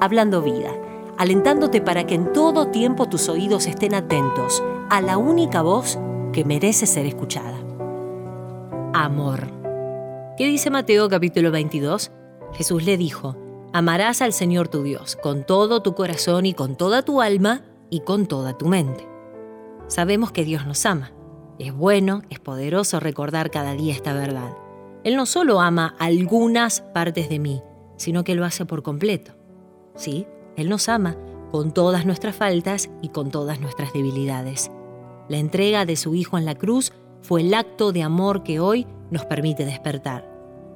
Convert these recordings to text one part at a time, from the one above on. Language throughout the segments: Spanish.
Hablando Vida, alentándote para que en todo tiempo tus oídos estén atentos a la única voz que merece ser escuchada. Amor. ¿Qué dice Mateo capítulo 22? Jesús le dijo, amarás al Señor tu Dios con todo tu corazón y con toda tu alma y con toda tu mente. Sabemos que Dios nos ama. Es bueno, es poderoso recordar cada día esta verdad. Él no solo ama algunas partes de mí, sino que lo hace por completo. Sí, Él nos ama con todas nuestras faltas y con todas nuestras debilidades. La entrega de su Hijo en la cruz fue el acto de amor que hoy nos permite despertar.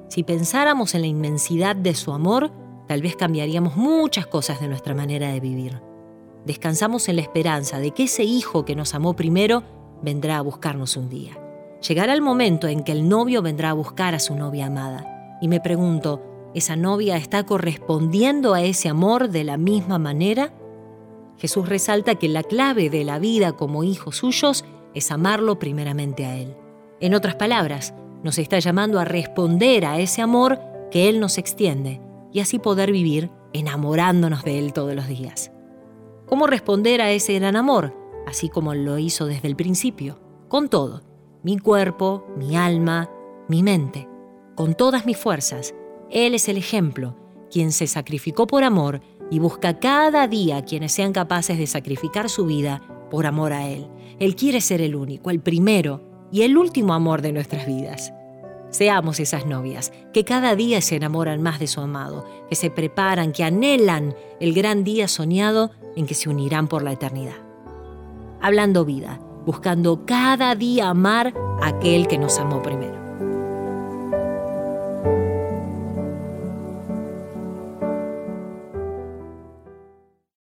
Si pensáramos en la inmensidad de su amor, tal vez cambiaríamos muchas cosas de nuestra manera de vivir. Descansamos en la esperanza de que ese Hijo que nos amó primero vendrá a buscarnos un día. Llegará el momento en que el novio vendrá a buscar a su novia amada. Y me pregunto, ¿esa novia está correspondiendo a ese amor de la misma manera? Jesús resalta que la clave de la vida como hijos suyos es amarlo primeramente a Él. En otras palabras, nos está llamando a responder a ese amor que Él nos extiende y así poder vivir enamorándonos de Él todos los días. ¿Cómo responder a ese gran amor? Así como lo hizo desde el principio, con todo, mi cuerpo, mi alma, mi mente, con todas mis fuerzas. Él es el ejemplo, quien se sacrificó por amor y busca cada día quienes sean capaces de sacrificar su vida por amor a Él. Él quiere ser el único, el primero y el último amor de nuestras vidas. Seamos esas novias que cada día se enamoran más de su amado, que se preparan, que anhelan el gran día soñado en que se unirán por la eternidad. Hablando vida, buscando cada día amar a aquel que nos amó primero.